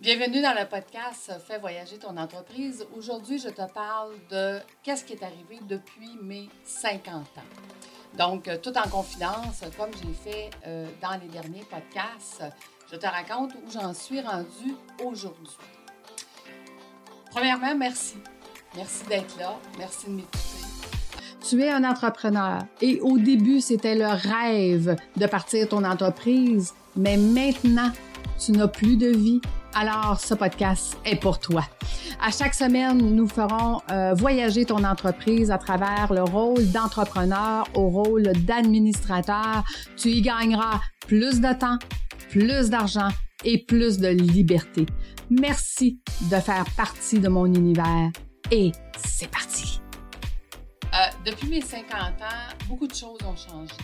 Bienvenue dans le podcast Fais voyager ton entreprise. Aujourd'hui, je te parle de qu'est-ce qui est arrivé depuis mes 50 ans. Donc, euh, tout en confidence, comme j'ai fait euh, dans les derniers podcasts, je te raconte où j'en suis rendue aujourd'hui. Premièrement, merci. Merci d'être là. Merci de m'écouter. Tu es un entrepreneur et au début, c'était le rêve de partir ton entreprise, mais maintenant, tu n'as plus de vie. Alors, ce podcast est pour toi. À chaque semaine, nous ferons euh, voyager ton entreprise à travers le rôle d'entrepreneur au rôle d'administrateur. Tu y gagneras plus de temps, plus d'argent et plus de liberté. Merci de faire partie de mon univers et c'est parti. Euh, depuis mes 50 ans, beaucoup de choses ont changé.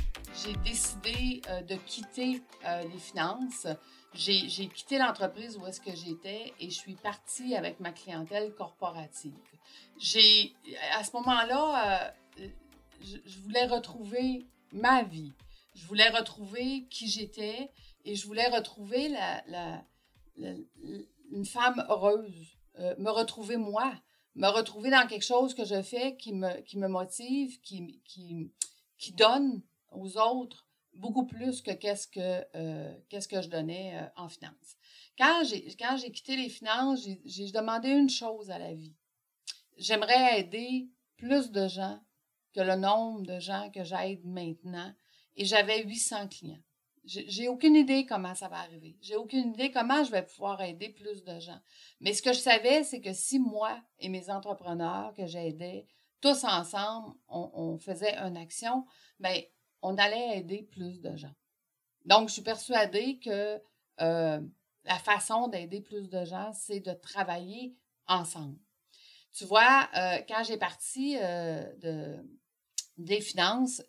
J'ai décidé euh, de quitter les finances. J'ai quitté l'entreprise où est-ce que j'étais et je suis partie avec ma clientèle corporative. J'ai, à ce moment-là, je, je voulais retrouver ma vie. Je voulais retrouver qui j'étais et je voulais retrouver la, la, une femme heureuse, euh, me retrouver moi, me retrouver dans quelque chose que je fais qui me, qui me motive, qui, qui, qui donne aux autres beaucoup plus que que, euh, que je donnais euh, en finance. Quand j'ai, quitté les finances, j'ai, j'ai demandé une chose à la vie. J'aimerais aider plus de gens que le nombre de gens que j'aide maintenant. Et j'avais 800 clients. J'ai aucune idée comment ça va arriver. J'ai aucune idée comment je vais pouvoir aider plus de gens. Mais ce que je savais, c'est que si moi et mes entrepreneurs que j'aidais, tous ensemble, on, faisait une action, bien, on allait aider plus de gens. Donc, je suis persuadée que euh, la façon d'aider plus de gens, c'est de travailler ensemble. Tu vois, euh, quand j'ai parti euh, de, des finances,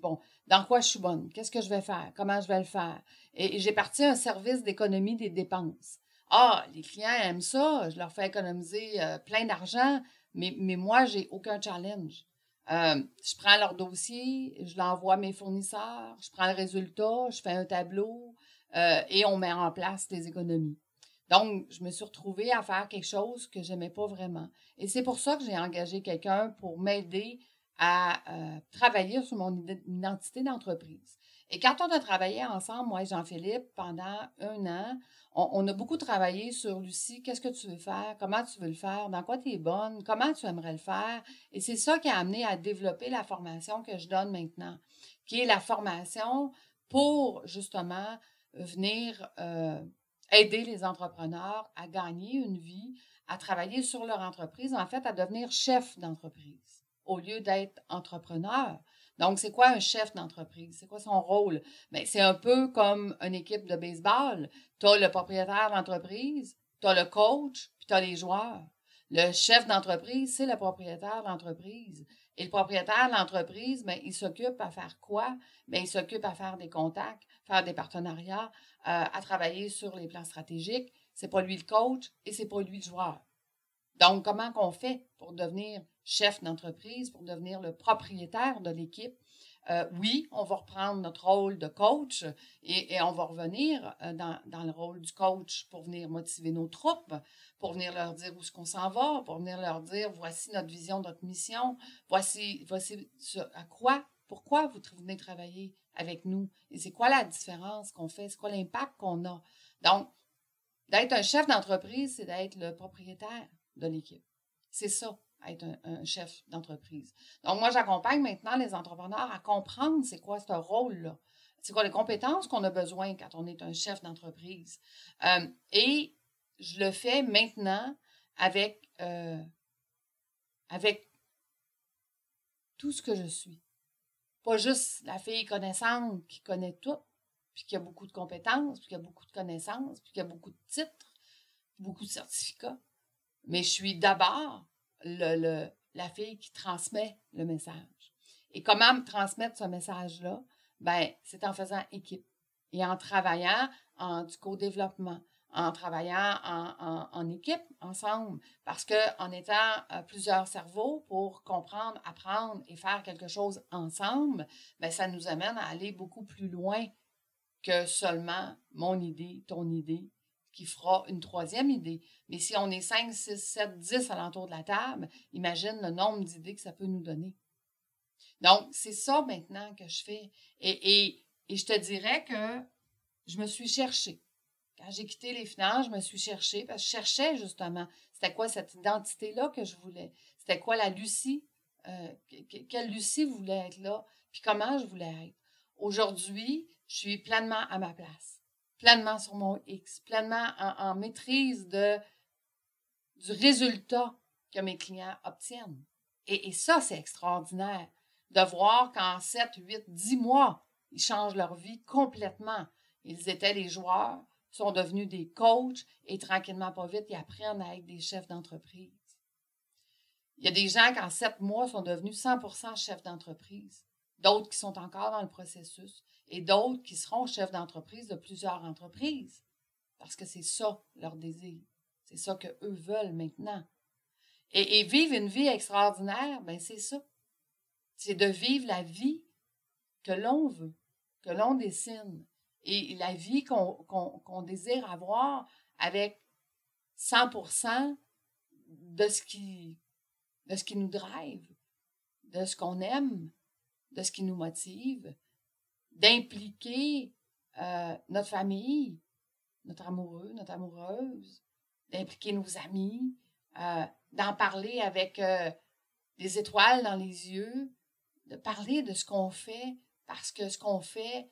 bon, dans quoi je suis bonne? Qu'est-ce que je vais faire? Comment je vais le faire? Et, j'ai parti un service d'économie des dépenses. Ah, les clients aiment ça, je leur fais économiser plein d'argent, mais, mais moi, j'ai aucun challenge. Euh, je prends leur dossier, je l'envoie à mes fournisseurs, je prends le résultat, je fais un tableau et on met en place des économies. Donc, je me suis retrouvée à faire quelque chose que j'aimais pas vraiment. Et c'est pour ça que j'ai engagé quelqu'un pour m'aider à euh, travailler sur mon identité d'entreprise. Et quand on a travaillé ensemble, moi et Jean-Philippe, pendant un an, on, a beaucoup travaillé sur Lucie, qu'est-ce que tu veux faire, comment tu veux le faire, dans quoi tu es bonne, comment tu aimerais le faire? Et c'est ça qui a amené à développer la formation que je donne maintenant, qui est la formation pour justement venir euh, aider les entrepreneurs à gagner une vie, à travailler sur leur entreprise, en fait, à devenir chef d'entreprise au lieu d'être entrepreneur. Donc, c'est quoi un chef d'entreprise? C'est quoi son rôle? Bien, c'est un peu comme une équipe de baseball. Tu as le propriétaire d'entreprise, tu as le coach, puis tu as les joueurs. Le chef d'entreprise, c'est le propriétaire d'entreprise. Et le propriétaire d'entreprise, bien, il s'occupe à faire quoi? Bien, il s'occupe à faire des contacts, faire des partenariats, euh, à travailler sur les plans stratégiques. C'est pas lui le coach et c'est pas lui le joueur. Donc, comment qu'on fait pour devenir chef d'entreprise, pour devenir le propriétaire de l'équipe? Euh, oui, on va reprendre notre rôle de coach et, on va revenir euh, dans, le rôle du coach pour venir motiver nos troupes, pour venir leur dire où est-ce qu'on s'en va, pour venir leur dire voici notre vision, notre mission, voici, voici à quoi, pourquoi vous venez travailler avec nous et c'est quoi la différence qu'on fait, c'est quoi l'impact qu'on a. Donc, d'être un chef d'entreprise, c'est d'être le propriétaire de l'équipe. C'est ça, être un, chef d'entreprise. Donc, moi, j'accompagne maintenant les entrepreneurs à comprendre c'est quoi ce rôle-là. C'est quoi les compétences qu'on a besoin quand on est un chef d'entreprise. Euh, et je le fais maintenant avec, euh, avec tout ce que je suis. Pas juste la fille connaissante qui connaît tout, puis qui a beaucoup de compétences, puis qui a beaucoup de connaissances, puis qui a beaucoup de titres, beaucoup de certificats. Mais je suis d'abord le, la fille qui transmet le message. Et comment transmettre ce message-là? Ben, c'est en faisant équipe et en travaillant en du co-développement, en travaillant en, en, équipe ensemble. Parce qu'en étant euh, plusieurs cerveaux pour comprendre, apprendre et faire quelque chose ensemble, ben, ça nous amène à aller beaucoup plus loin que seulement mon idée, ton idée, qui fera une troisième idée. Mais si on est 5, 6, 7, 10 alentour de la table, imagine le nombre d'idées que ça peut nous donner. Donc, c'est ça maintenant que je fais. Et, et, je te dirais que je me suis cherchée. Quand j'ai quitté les finances, je me suis cherchée parce que je cherchais justement c'était quoi cette identité-là que je voulais? C'était quoi la Lucie, euh, quelle Lucie voulait être là, puis comment je voulais être? Aujourd'hui, je suis pleinement à ma place, pleinement sur mon X, pleinement en, maîtrise du résultat que mes clients obtiennent. Et, et ça, c'est extraordinaire de voir qu'en 7, 8, 10 mois, ils changent leur vie complètement. Ils étaient des joueurs, sont devenus des coachs et tranquillement, pas vite, ils apprennent à être des chefs d'entreprise. Il y a des gens qui en sept mois sont devenus 100% chefs d'entreprise, d'autres qui sont encore dans le processus et d'autres qui seront chefs d'entreprise de plusieurs entreprises parce que c'est ça leur désir. C'est ça qu'eux veulent maintenant. Et, et, vivre une vie extraordinaire, ben c'est ça c'est de vivre la vie que l'on veut, que l'on dessine, et la vie qu'on désire avoir avec 100% de de ce qui nous drive, de ce qu'on aime, de ce qui nous motive, d'impliquer euh, notre famille, notre amoureux, notre amoureuse, d'impliquer nos amis, euh, d'en parler avec euh, des étoiles dans les yeux, de parler de ce qu'on fait parce que ce qu'on fait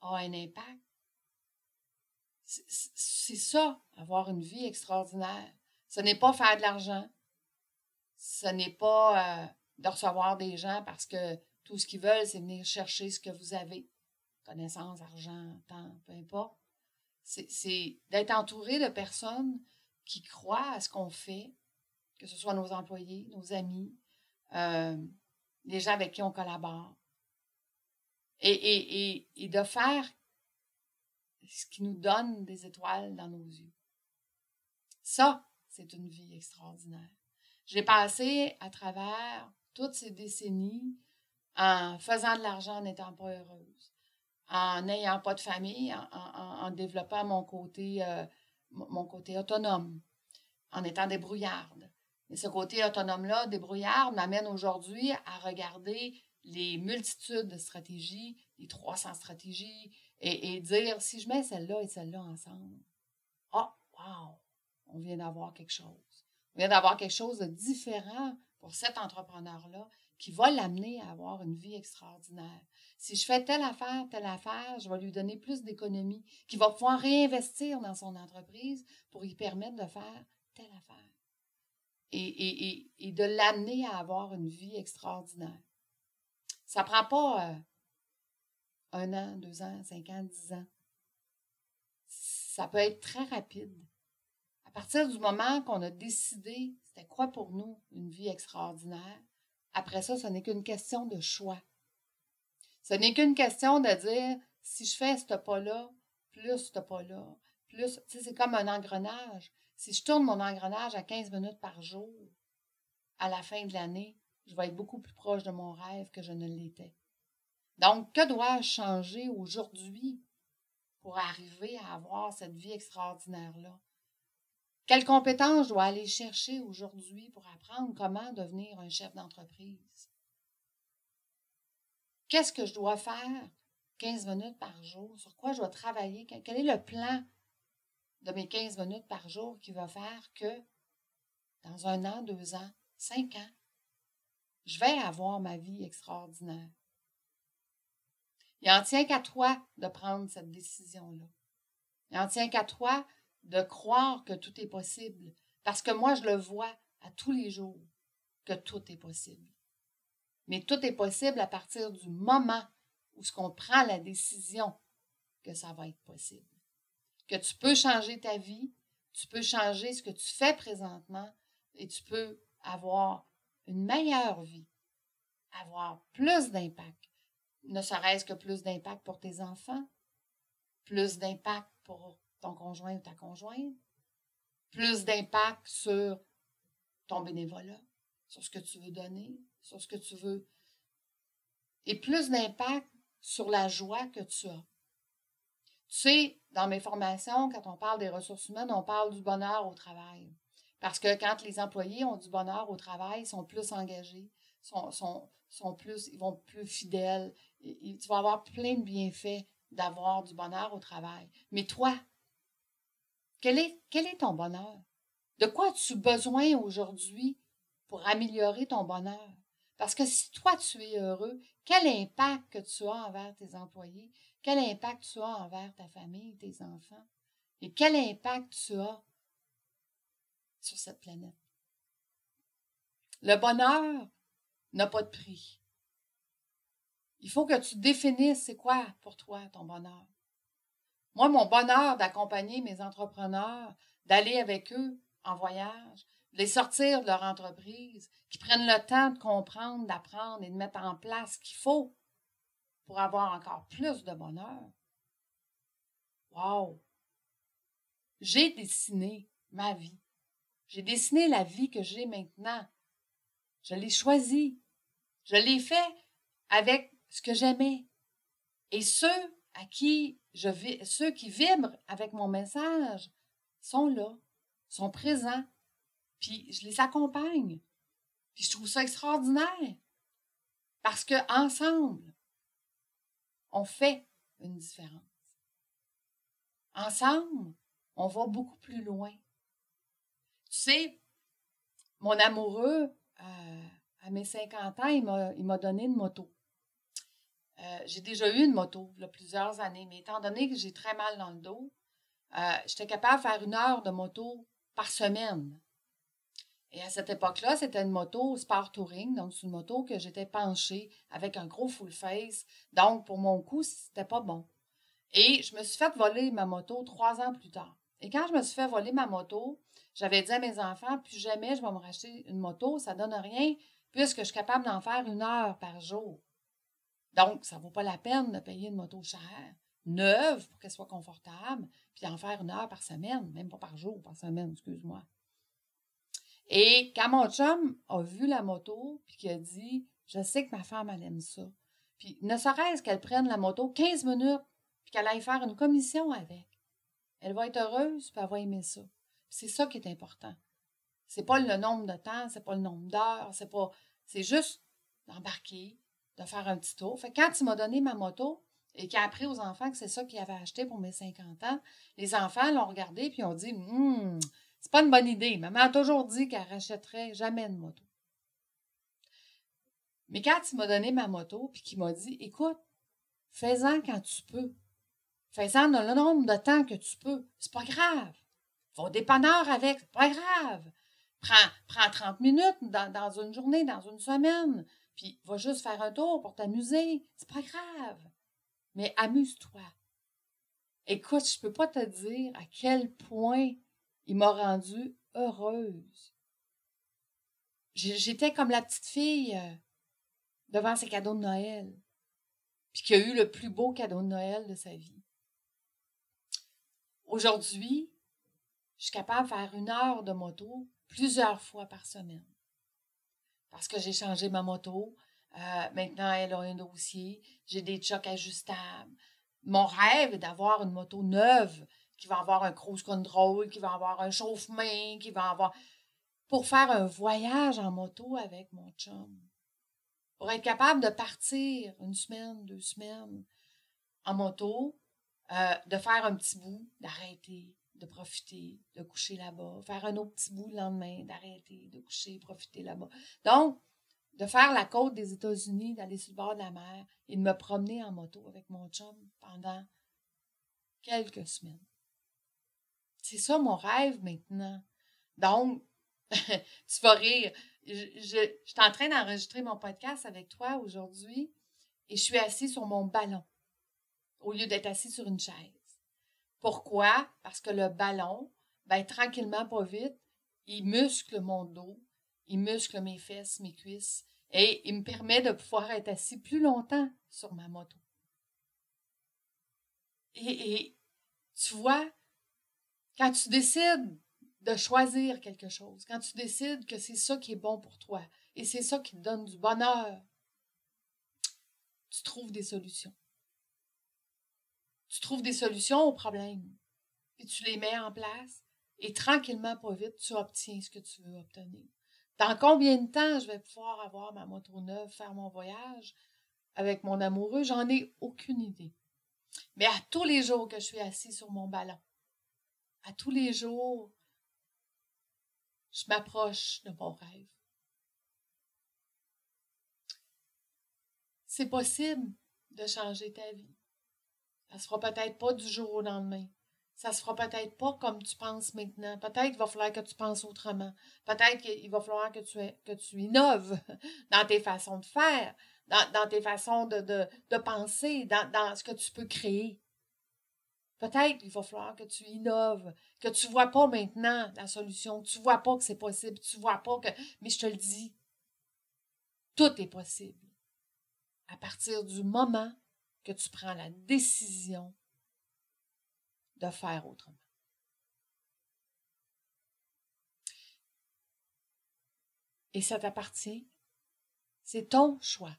a un impact. C'est ça, avoir une vie extraordinaire. Ce n'est pas faire de l'argent. Ce n'est pas de recevoir des gens parce que tout ce qu'ils veulent, c'est venir chercher ce que vous avez. Connaissance, argent, temps, peu importe. C'est d'être entouré de personnes qui croient à ce qu'on fait, que ce soit nos employés, nos amis, euh, les gens avec qui on collabore. Et, et, et, et de faire ce qui nous donne des étoiles dans nos yeux. Ça, c'est une vie extraordinaire. J'ai passé à travers toutes ces décennies en faisant de l'argent en n'étant pas heureuse, en n'ayant pas de famille, en, en, développant mon côté, euh, mon côté autonome, en étant débrouillarde, et ce côté autonome-là, débrouillard, m'amène aujourd'hui à regarder les multitudes de stratégies, les 300 stratégies, et, dire si je mets celle-là et celle-là ensemble, oh, wow, on vient d'avoir quelque chose. On vient d'avoir quelque chose de différent pour cet entrepreneur-là qui va l'amener à avoir une vie extraordinaire. Si je fais telle affaire, telle affaire, je vais lui donner plus d'économies, qui va pouvoir réinvestir dans son entreprise pour lui permettre de faire telle affaire et, et, de l'amener à avoir une vie extraordinaire. Ça ne prend pas euh, un an, deux ans, cinq ans, dix ans. Ça peut être très rapide. À partir du moment qu'on a décidé c'était quoi pour nous une vie extraordinaire, après ça, ce n'est qu'une question de choix. Ce n'est qu'une question de dire si je fais ce pas-là, plus ce pas-là, plus. Tu sais, c'est comme un engrenage. Si je tourne mon engrenage à 15 minutes par jour, à la fin de l'année, je vais être beaucoup plus proche de mon rêve que je ne l'étais. Donc, que dois-je changer aujourd'hui pour arriver à avoir cette vie extraordinaire-là? Quelles compétences je dois aller chercher aujourd'hui pour apprendre comment devenir un chef d'entreprise? Qu'est-ce que je dois faire 15 minutes par jour? Sur quoi je dois travailler? Quel est le plan de mes 15 minutes par jour qui va faire que dans un an, deux ans, cinq ans, je vais avoir ma vie extraordinaire? Il en tient qu'à toi de prendre cette décision-là. Il en tient qu'à toi de croire que tout est possible. Parce que moi, je le vois à tous les jours que tout est possible. Mais tout est possible à partir du moment où ce qu'on prend la décision que ça va être possible que tu peux changer ta vie, tu peux changer ce que tu fais présentement et tu peux avoir une meilleure vie, avoir plus d'impact, ne serait-ce que plus d'impact pour tes enfants, plus d'impact pour ton conjoint ou ta conjointe, plus d'impact sur ton bénévolat, sur ce que tu veux donner, sur ce que tu veux, et plus d'impact sur la joie que tu as. Tu sais, dans mes formations, quand on parle des ressources humaines, on parle du bonheur au travail. Parce que quand les employés ont du bonheur au travail, ils sont plus engagés, sont, sont, sont plus, ils vont plus fidèles. tu vas avoir plein de bienfaits d'avoir du bonheur au travail. Mais toi, quel est, ton bonheur? De quoi as-tu besoin aujourd'hui pour améliorer ton bonheur? Parce que si toi, tu es heureux, quel impact que tu as envers tes employés? Quel impact tu as envers ta famille, tes enfants? Et quel impact tu as sur cette planète? Le bonheur n'a pas de prix. Il faut que tu définisses c'est quoi pour toi ton bonheur. Moi, mon bonheur d'accompagner mes entrepreneurs, d'aller avec eux en voyage, de les sortir de leur entreprise, qui prennent le temps de comprendre, d'apprendre et de mettre en place ce qu'il faut pour avoir encore plus de bonheur. Wow! J'ai dessiné ma vie. J'ai dessiné la vie que j'ai maintenant. Je l'ai choisie. Je l'ai fait avec ce que j'aimais. Et ceux à qui je vis, ceux qui vibrent avec mon message sont là, sont présents, puis je les accompagne. Puis je trouve ça extraordinaire. Parce que ensemble, on fait une différence. Ensemble, on va beaucoup plus loin. Tu sais, mon amoureux, euh, à mes 50 ans, il m'a donné une moto. Euh, j'ai déjà eu une moto plusieurs années, mais étant donné que j'ai très mal dans le dos, euh, j'étais capable de faire une heure de moto par semaine. Et à cette époque-là, c'était une moto Sport Touring, donc c'est une moto que j'étais penchée avec un gros full face. Donc, pour mon coup, c'était pas bon. Et je me suis fait voler ma moto trois ans plus tard. Et quand je me suis fait voler ma moto, j'avais dit à mes enfants, plus jamais je vais me racheter une moto, ça donne rien, puisque je suis capable d'en faire une heure par jour. Donc, ça ne vaut pas la peine de payer une moto chère, neuve, pour qu'elle soit confortable, puis d'en faire une heure par semaine, même pas par jour, par semaine, excuse-moi. Et quand mon chum a vu la moto, puis qu'il a dit Je sais que ma femme, elle aime ça. Puis ne serait-ce qu'elle prenne la moto 15 minutes, puis qu'elle aille faire une commission avec. Elle va être heureuse, puis elle va aimer ça. C'est ça qui est important. C'est pas le nombre de temps, c'est pas le nombre d'heures, c'est pas. C'est juste d'embarquer, de faire un petit tour. Quand il m'a donné ma moto et qu'il a appris aux enfants que c'est ça qu'il avait acheté pour mes 50 ans, les enfants l'ont regardé puis ont dit Hum, c'est pas une bonne idée. Maman a toujours dit qu'elle rachèterait jamais de moto. Mais quand il m'a donné ma moto puis qu'il m'a dit Écoute, fais-en quand tu peux. Fais-en dans le nombre de temps que tu peux. C'est pas grave. Va au dépanneur avec, c'est pas grave. Prends, prends 30 minutes dans une journée, dans une semaine puis va juste faire un tour pour t'amuser. C'est pas grave. Mais amuse-toi. Écoute, je peux pas te dire à quel point il m'a rendue heureuse. J'étais comme la petite fille euh, devant ses cadeaux de Noël, puis qui a eu le plus beau cadeau de Noël de sa vie. Aujourd'hui, je suis capable de faire une heure de moto plusieurs fois par semaine parce que j'ai changé ma moto. Euh, maintenant, elle a un dossier. J'ai des chocs ajustables. Mon rêve est d'avoir une moto neuve qui va avoir un cruise control, qui va avoir un chauffe-main, qui va avoir. pour faire un voyage en moto avec mon chum. Pour être capable de partir une semaine, deux semaines en moto, euh, de faire un petit bout, d'arrêter, de profiter, de coucher là-bas, faire un autre petit bout le lendemain, d'arrêter, de coucher, profiter là-bas. Donc, de faire la côte des États-Unis, d'aller sur le bord de la mer et de me promener en moto avec mon chum pendant quelques semaines. C'est ça mon rêve maintenant. Donc, tu vas rire. Je, suis en train d'enregistrer mon podcast avec toi aujourd'hui et je suis assis sur mon ballon au lieu d'être assis sur une chaise. Pourquoi? Parce que le ballon, ben, tranquillement, pas vite, il muscle mon dos, il muscle mes fesses, mes cuisses, et il me permet de pouvoir être assis plus longtemps sur ma moto. Et, et tu vois, quand tu décides de choisir quelque chose, quand tu décides que c'est ça qui est bon pour toi et c'est ça qui te donne du bonheur, tu trouves des solutions tu trouves des solutions aux problèmes, puis tu les mets en place, et tranquillement, pas vite, tu obtiens ce que tu veux obtenir. Dans combien de temps je vais pouvoir avoir ma moto neuve, faire mon voyage avec mon amoureux, j'en ai aucune idée. Mais à tous les jours que je suis assis sur mon ballon, à tous les jours, je m'approche de mon rêve. C'est possible de changer ta vie. Ça se fera peut-être pas du jour au lendemain. Ça se fera peut-être pas comme tu penses maintenant. Peut-être qu'il va falloir que tu penses autrement. Peut-être qu'il va falloir que tu, que tu innoves dans tes façons de faire, dans, tes façons de, de, penser, dans, dans, ce que tu peux créer. Peut-être qu'il va falloir que tu innoves, que tu ne vois pas maintenant la solution, tu ne vois pas que c'est possible, tu ne vois pas que... Mais je te le dis, tout est possible à partir du moment que tu prends la décision de faire autrement. Et ça t'appartient. C'est ton choix.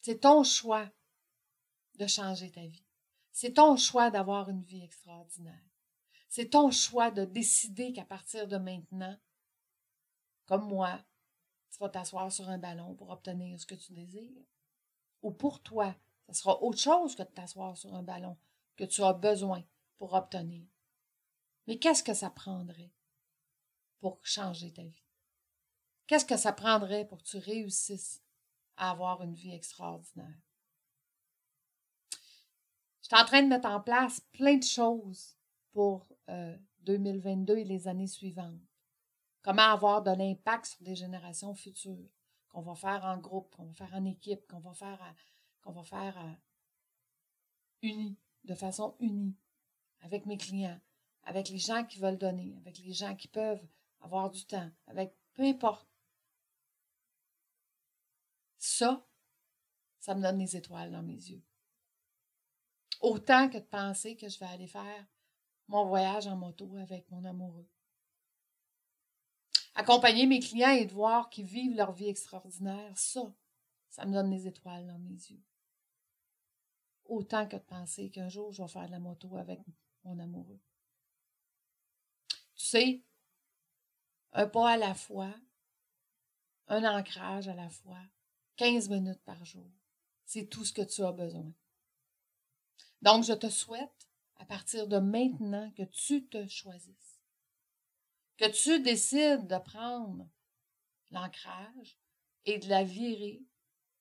C'est ton choix de changer ta vie. C'est ton choix d'avoir une vie extraordinaire. C'est ton choix de décider qu'à partir de maintenant, comme moi, tu vas t'asseoir sur un ballon pour obtenir ce que tu désires. Ou pour toi, ce sera autre chose que de t'asseoir sur un ballon que tu as besoin pour obtenir. Mais qu'est-ce que ça prendrait pour changer ta vie? Qu'est-ce que ça prendrait pour que tu réussisses à avoir une vie extraordinaire? Je suis en train de mettre en place plein de choses pour 2022 euh, et les années suivantes. Comment avoir de l'impact sur des générations futures, qu'on va faire en groupe, qu'on va faire en équipe, qu'on va faire, qu'on va faire unis, de façon unie, avec mes clients, avec les gens qui veulent donner, avec les gens qui peuvent avoir du temps, avec peu importe. Ça, ça me donne des étoiles dans mes yeux autant que de penser que je vais aller faire mon voyage en moto avec mon amoureux. Accompagner mes clients et de voir qu'ils vivent leur vie extraordinaire, ça, ça me donne des étoiles dans mes yeux. Autant que de penser qu'un jour je vais faire de la moto avec mon amoureux. Tu sais, un pas à la fois, un ancrage à la fois, 15 minutes par jour, c'est tout ce que tu as besoin. Donc, je te souhaite, à partir de maintenant, que tu te choisisses, que tu décides de prendre l'ancrage et de la virer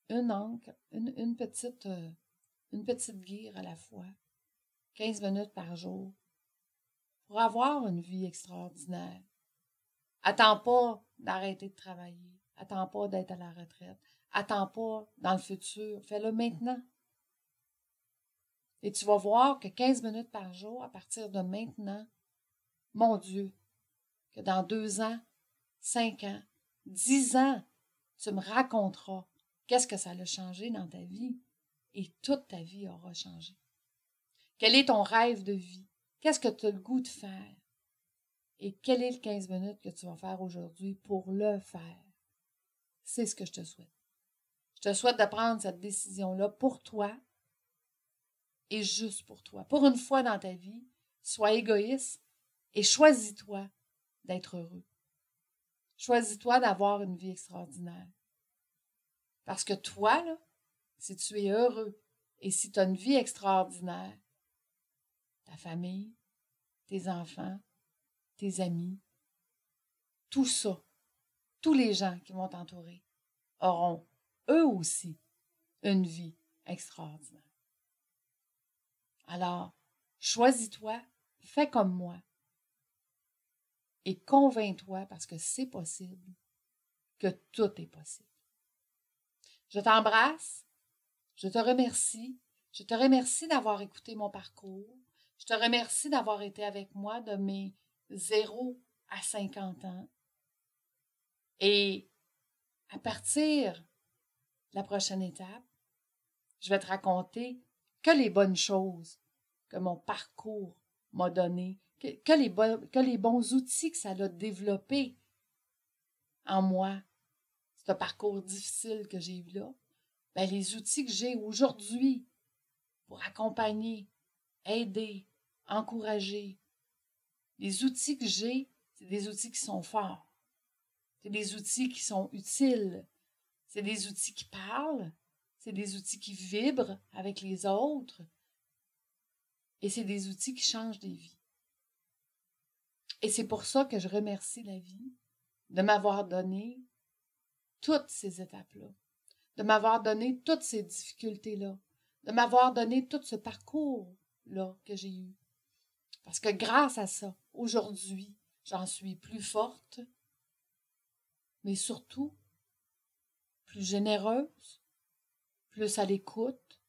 une encre, une, petite, euh, une petite guire à la fois, 15 minutes par jour, pour avoir une vie extraordinaire. Attends pas d'arrêter de travailler. Attends pas d'être à la retraite. Attends pas dans le futur. Fais-le maintenant. Et tu vas voir que 15 minutes par jour, à partir de maintenant, mon Dieu, que dans deux ans, cinq ans, dix ans, tu me raconteras qu'est-ce que ça a changé dans ta vie et toute ta vie aura changé. Quel est ton rêve de vie? Qu'est-ce que tu as le goût de faire? Et quel est le 15 minutes que tu vas faire aujourd'hui pour le faire? C'est ce que je te souhaite. Je te souhaite de prendre cette décision-là pour toi, et juste pour toi. Pour une fois dans ta vie, sois égoïste et choisis-toi d'être heureux. Choisis-toi d'avoir une vie extraordinaire. Parce que toi, là, si tu es heureux et si tu as une vie extraordinaire, ta famille, tes enfants, tes amis, tout ça, tous les gens qui vont t'entourer auront eux aussi une vie extraordinaire. Alors, choisis-toi, fais comme moi et convainc-toi parce que c'est possible, que tout est possible. Je t'embrasse, je te remercie, je te remercie d'avoir écouté mon parcours, je te remercie d'avoir été avec moi de mes 0 à 50 ans. Et à partir de la prochaine étape, je vais te raconter que les bonnes choses que mon parcours m'a donné, que, les bons outils que ça a développé en moi, ce parcours difficile que j'ai eu là, ben les outils que j'ai aujourd'hui pour accompagner aider, encourager. Les outils que j'ai, c'est des outils qui sont forts. C'est des outils qui sont utiles. C'est des outils qui parlent. C'est des outils qui vibrent avec les autres. Et c'est des outils qui changent des vies. Et c'est pour ça que je remercie la vie de m'avoir donné toutes ces étapes-là, de m'avoir donné toutes ces difficultés-là, de m'avoir donné tout ce parcours-là que j'ai eu. Parce que grâce à ça, aujourd'hui, j'en suis plus forte, mais surtout plus généreuse, plus à l'écoute,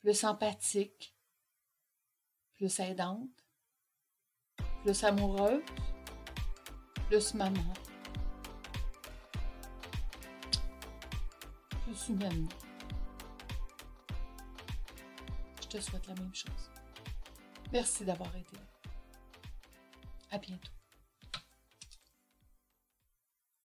plus empathique, plus aidante, plus amoureuse, plus maman, Je te souhaite la même chose. Merci d'avoir été là. À bientôt.